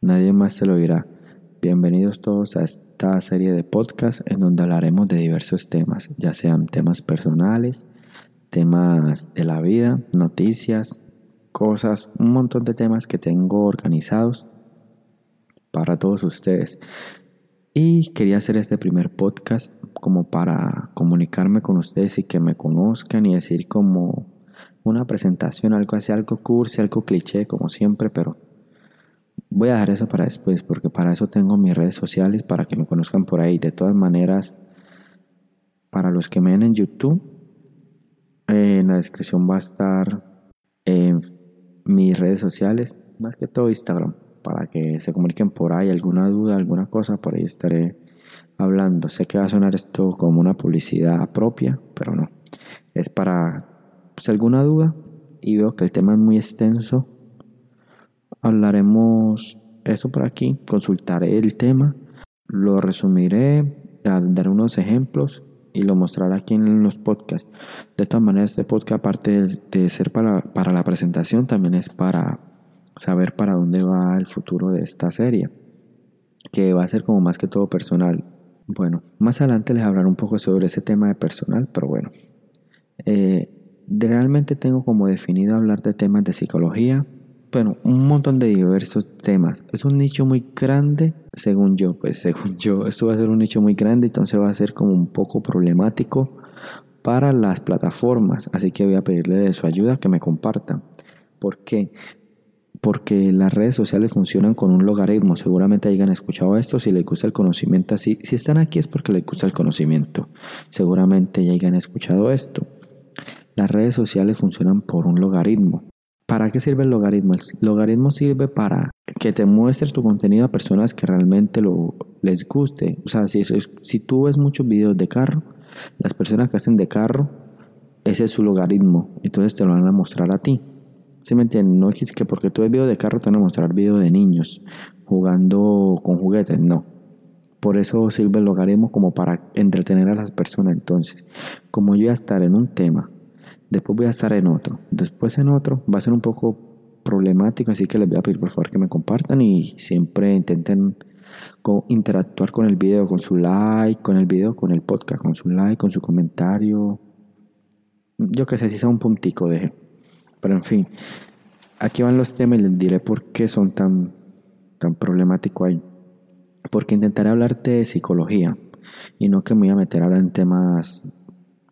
nadie más te lo dirá. Bienvenidos todos a esta serie de podcast en donde hablaremos de diversos temas, ya sean temas personales, temas de la vida, noticias, cosas, un montón de temas que tengo organizados para todos ustedes. Y quería hacer este primer podcast como para comunicarme con ustedes y que me conozcan y decir como una presentación, algo así, algo cursi, algo cliché, como siempre, pero voy a dejar eso para después, porque para eso tengo mis redes sociales, para que me conozcan por ahí. De todas maneras, para los que me ven en YouTube, eh, en la descripción va a estar eh, mis redes sociales, más que todo Instagram, para que se comuniquen por ahí, alguna duda, alguna cosa, por ahí estaré hablando. Sé que va a sonar esto como una publicidad propia, pero no. Es para pues, alguna duda y veo que el tema es muy extenso. Hablaremos eso por aquí, consultaré el tema, lo resumiré, daré unos ejemplos y lo mostraré aquí en los podcasts. De todas maneras, este podcast, aparte de ser para, para la presentación, también es para saber para dónde va el futuro de esta serie, que va a ser como más que todo personal. Bueno, más adelante les hablaré un poco sobre ese tema de personal, pero bueno. Eh, realmente tengo como definido hablar de temas de psicología, bueno, un montón de diversos temas. Es un nicho muy grande, según yo, pues según yo, esto va a ser un nicho muy grande, entonces va a ser como un poco problemático para las plataformas, así que voy a pedirle de su ayuda que me compartan. ¿Por qué? Porque las redes sociales funcionan con un logaritmo. Seguramente hayan escuchado esto. Si les gusta el conocimiento así, si están aquí es porque les gusta el conocimiento. Seguramente ya hayan escuchado esto. Las redes sociales funcionan por un logaritmo. ¿Para qué sirve el logaritmo? El logaritmo sirve para que te muestre tu contenido a personas que realmente lo, les guste. O sea, si, si tú ves muchos videos de carro, las personas que hacen de carro, ese es su logaritmo. Entonces te lo van a mostrar a ti. ¿Sí me entienden? No es que porque tú ves videos de carro te van a mostrar videos de niños jugando con juguetes. No. Por eso sirve el logaritmo como para entretener a las personas. Entonces, como yo voy a estar en un tema después voy a estar en otro, después en otro, va a ser un poco problemático, así que les voy a pedir por favor que me compartan y siempre intenten interactuar con el video, con su like, con el video, con el podcast, con su like, con su comentario. Yo que sé, si sea un puntico, deje. Pero en fin, aquí van los temas y les diré por qué son tan, tan problemáticos ahí. Porque intentaré hablarte de psicología y no que me voy a meter ahora en temas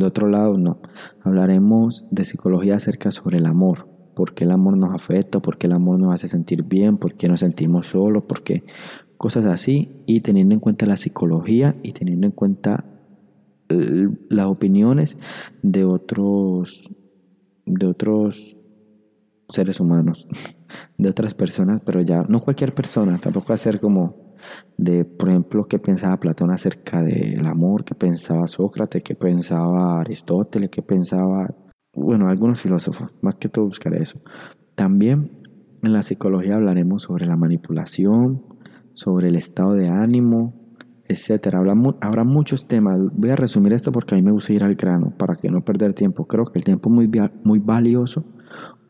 de otro lado, no. Hablaremos de psicología acerca sobre el amor. ¿Por qué el amor nos afecta? ¿Por qué el amor nos hace sentir bien? ¿Por qué nos sentimos solos? ¿Por qué? Cosas así. Y teniendo en cuenta la psicología y teniendo en cuenta las opiniones de otros, de otros seres humanos, de otras personas, pero ya no cualquier persona, tampoco ser como de, por ejemplo, qué pensaba Platón acerca del amor, qué pensaba Sócrates, qué pensaba Aristóteles, qué pensaba, bueno, algunos filósofos, más que todo buscaré eso. También en la psicología hablaremos sobre la manipulación, sobre el estado de ánimo, etcétera. Habrá, muchos temas. Voy a resumir esto porque a mí me gusta ir al grano para que no perder tiempo. Creo que el tiempo es muy, muy valioso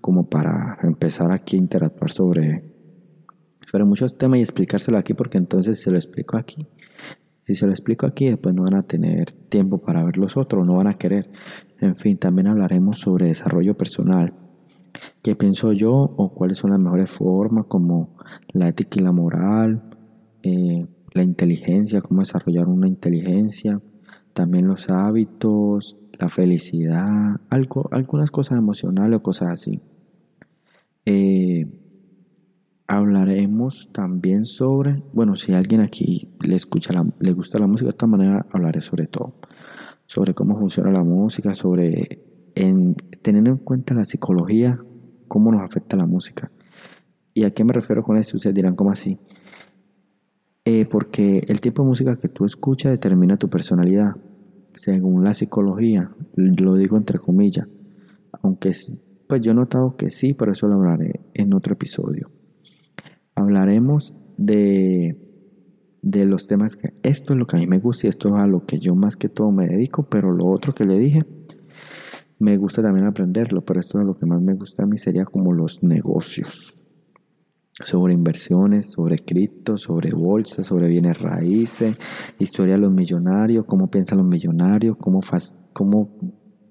como para empezar aquí a interactuar sobre pero muchos temas y explicárselo aquí porque entonces se lo explico aquí. Si se lo explico aquí, después no van a tener tiempo para ver los otros, no van a querer. En fin, también hablaremos sobre desarrollo personal. ¿Qué pienso yo o cuáles son las mejores formas como la ética y la moral, eh, la inteligencia, cómo desarrollar una inteligencia, también los hábitos, la felicidad, algo, algunas cosas emocionales o cosas así. Eh, hablaremos también sobre, bueno, si alguien aquí le escucha le gusta la música de esta manera, hablaré sobre todo, sobre cómo funciona la música, sobre en, teniendo en cuenta la psicología, cómo nos afecta la música. ¿Y a qué me refiero con esto? Ustedes dirán, ¿cómo así? Eh, porque el tipo de música que tú escuchas determina tu personalidad, según la psicología, lo digo entre comillas, aunque pues yo he notado que sí, pero eso lo hablaré en otro episodio hablaremos de, de los temas que esto es lo que a mí me gusta y esto es a lo que yo más que todo me dedico, pero lo otro que le dije, me gusta también aprenderlo, pero esto es lo que más me gusta a mí sería como los negocios. sobre inversiones, sobre cripto, sobre bolsa, sobre bienes raíces, historia de los millonarios, cómo piensan los millonarios, cómo, cómo,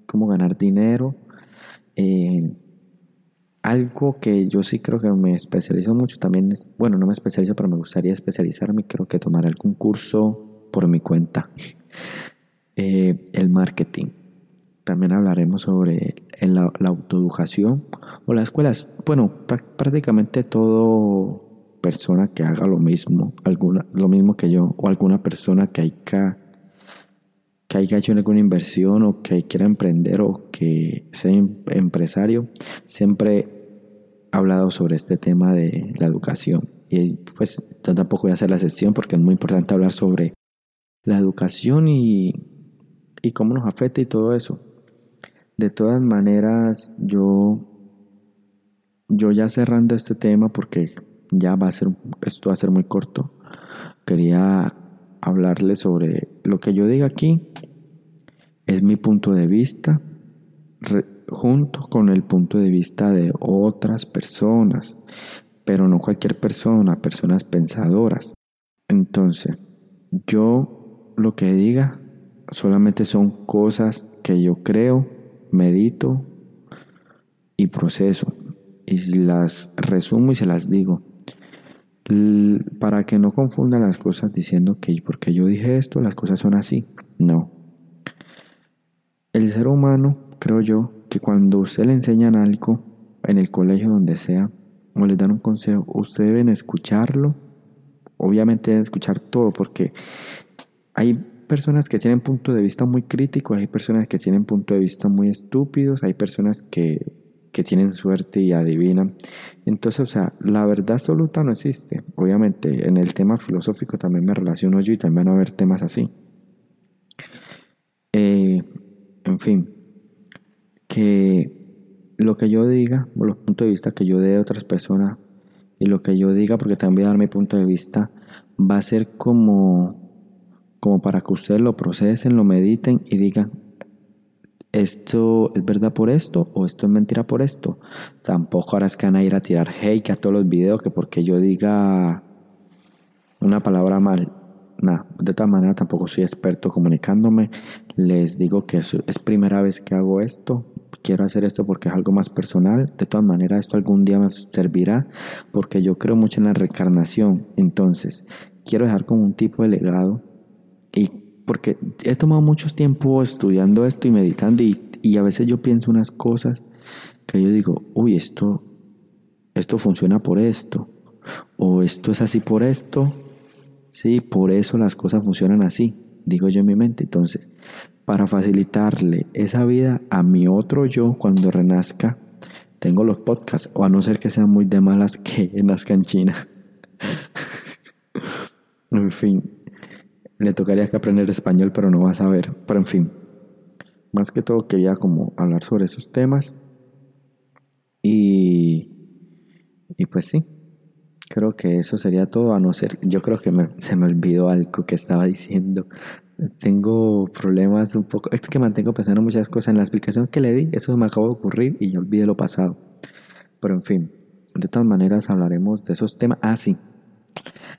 cómo ganar dinero. Eh, algo que yo sí creo que me especializo mucho también es, bueno, no me especializo, pero me gustaría especializarme, creo que tomar algún curso por mi cuenta. Eh, el marketing. También hablaremos sobre la, autoeducación o las escuelas. Bueno, prácticamente todo persona que haga lo mismo, alguna, lo mismo que yo, o alguna persona que haya, que haya hecho alguna inversión o que quiera emprender o que sea em, empresario, siempre ha hablado sobre este tema de la educación. Y pues yo tampoco voy a hacer la sesión porque es muy importante hablar sobre la educación y, y cómo nos afecta y todo eso. De todas maneras, yo, yo ya cerrando este tema, porque ya va a ser, esto va a ser muy corto, quería hablarle sobre lo que yo diga aquí, es mi punto de vista, junto con el punto de vista de otras personas, pero no cualquier persona, personas pensadoras. Entonces, yo lo que diga solamente son cosas que yo creo medito y proceso. Y las resumo y se las digo. Para que no confundan las cosas diciendo que porque yo dije esto, las cosas son así. No. El ser humano, creo yo, que cuando usted le enseñan algo, en el colegio, donde sea, o le dan un consejo, usted deben escucharlo. Obviamente deben escuchar todo, porque hay personas que tienen punto de vista muy crítico, hay personas que tienen punto de vista muy estúpidos, hay personas que, tienen suerte y adivinan. Entonces, o sea, la verdad absoluta no existe. Obviamente, en el tema filosófico también me relaciono yo y también va a haber temas así. Eh, en fin, que lo que yo diga, o los puntos de vista que yo dé a otras personas, y lo que yo diga, porque también voy a dar mi punto de vista, va a ser como como para que ustedes lo procesen, lo mediten y digan, esto es verdad por esto o esto es mentira por esto. Tampoco ahora es que van a ir a tirar hate a todos los videos que porque yo diga una palabra mal. Nada, de todas maneras tampoco soy experto comunicándome. Les digo que es, es primera vez que hago esto. Quiero hacer esto porque es algo más personal. De todas maneras, esto algún día me servirá porque yo creo mucho en la reencarnación. Entonces, quiero dejar como un tipo de legado y porque he tomado mucho tiempo estudiando esto y meditando y, y a veces yo pienso unas cosas que yo digo, uy, esto, esto funciona por esto, o esto es así por esto, sí, por eso las cosas funcionan así, digo yo en mi mente. Entonces, para facilitarle esa vida a mi otro yo cuando renazca, tengo los podcasts, o a no ser que sean muy de malas que nazca en China. en fin, le tocaría que aprender español, pero no va a saber. Pero en fin, más que todo quería como hablar sobre esos temas. Y, y pues sí, creo que eso sería todo, a no ser, yo creo que se me olvidó algo que estaba diciendo. Tengo problemas un poco, es que mantengo pensando muchas cosas en la explicación que le di, eso me acabó de ocurrir y yo olvidé lo pasado. Pero en fin, de todas maneras hablaremos de esos temas. Ah, sí,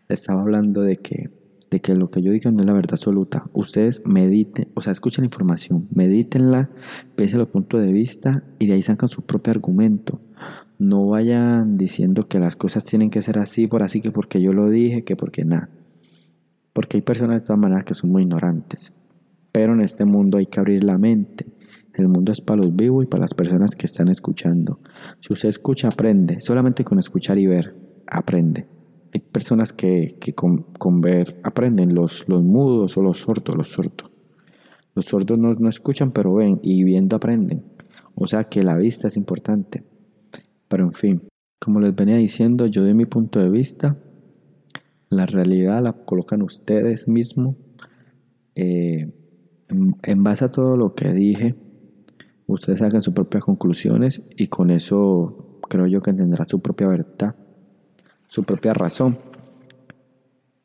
estaba hablando de que de que lo que yo diga no es la verdad absoluta. Ustedes mediten, o sea, escuchen la información, medítenla, piensen los puntos de vista y de ahí sacan su propio argumento. No vayan diciendo que las cosas tienen que ser así, por así que porque yo lo dije, que porque nada. Porque hay personas de todas maneras que son muy ignorantes. Pero en este mundo hay que abrir la mente. El mundo es para los vivos y para las personas que están escuchando. Si usted escucha, aprende. Solamente con escuchar y ver, aprende hay personas que, con, ver aprenden, los, los mudos o los sordos, los sordos. Los sordos no, no escuchan, pero ven y viendo aprenden. O sea que la vista es importante. Pero en fin, como les venía diciendo, yo de mi punto de vista, la realidad la colocan ustedes mismos. Eh, en, en, base a todo lo que dije, ustedes hagan sus propias conclusiones y con eso creo yo que tendrá su propia verdad su propia razón.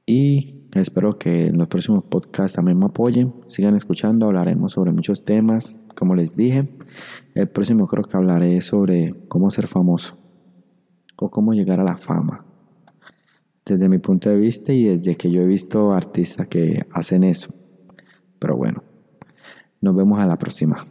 Y espero que en los próximos podcasts también me apoyen, sigan escuchando, hablaremos sobre muchos temas, como les dije. El próximo creo que hablaré sobre cómo ser famoso o cómo llegar a la fama. desde mi punto de vista y desde que yo he visto artistas que hacen eso. Pero bueno, nos vemos a la próxima.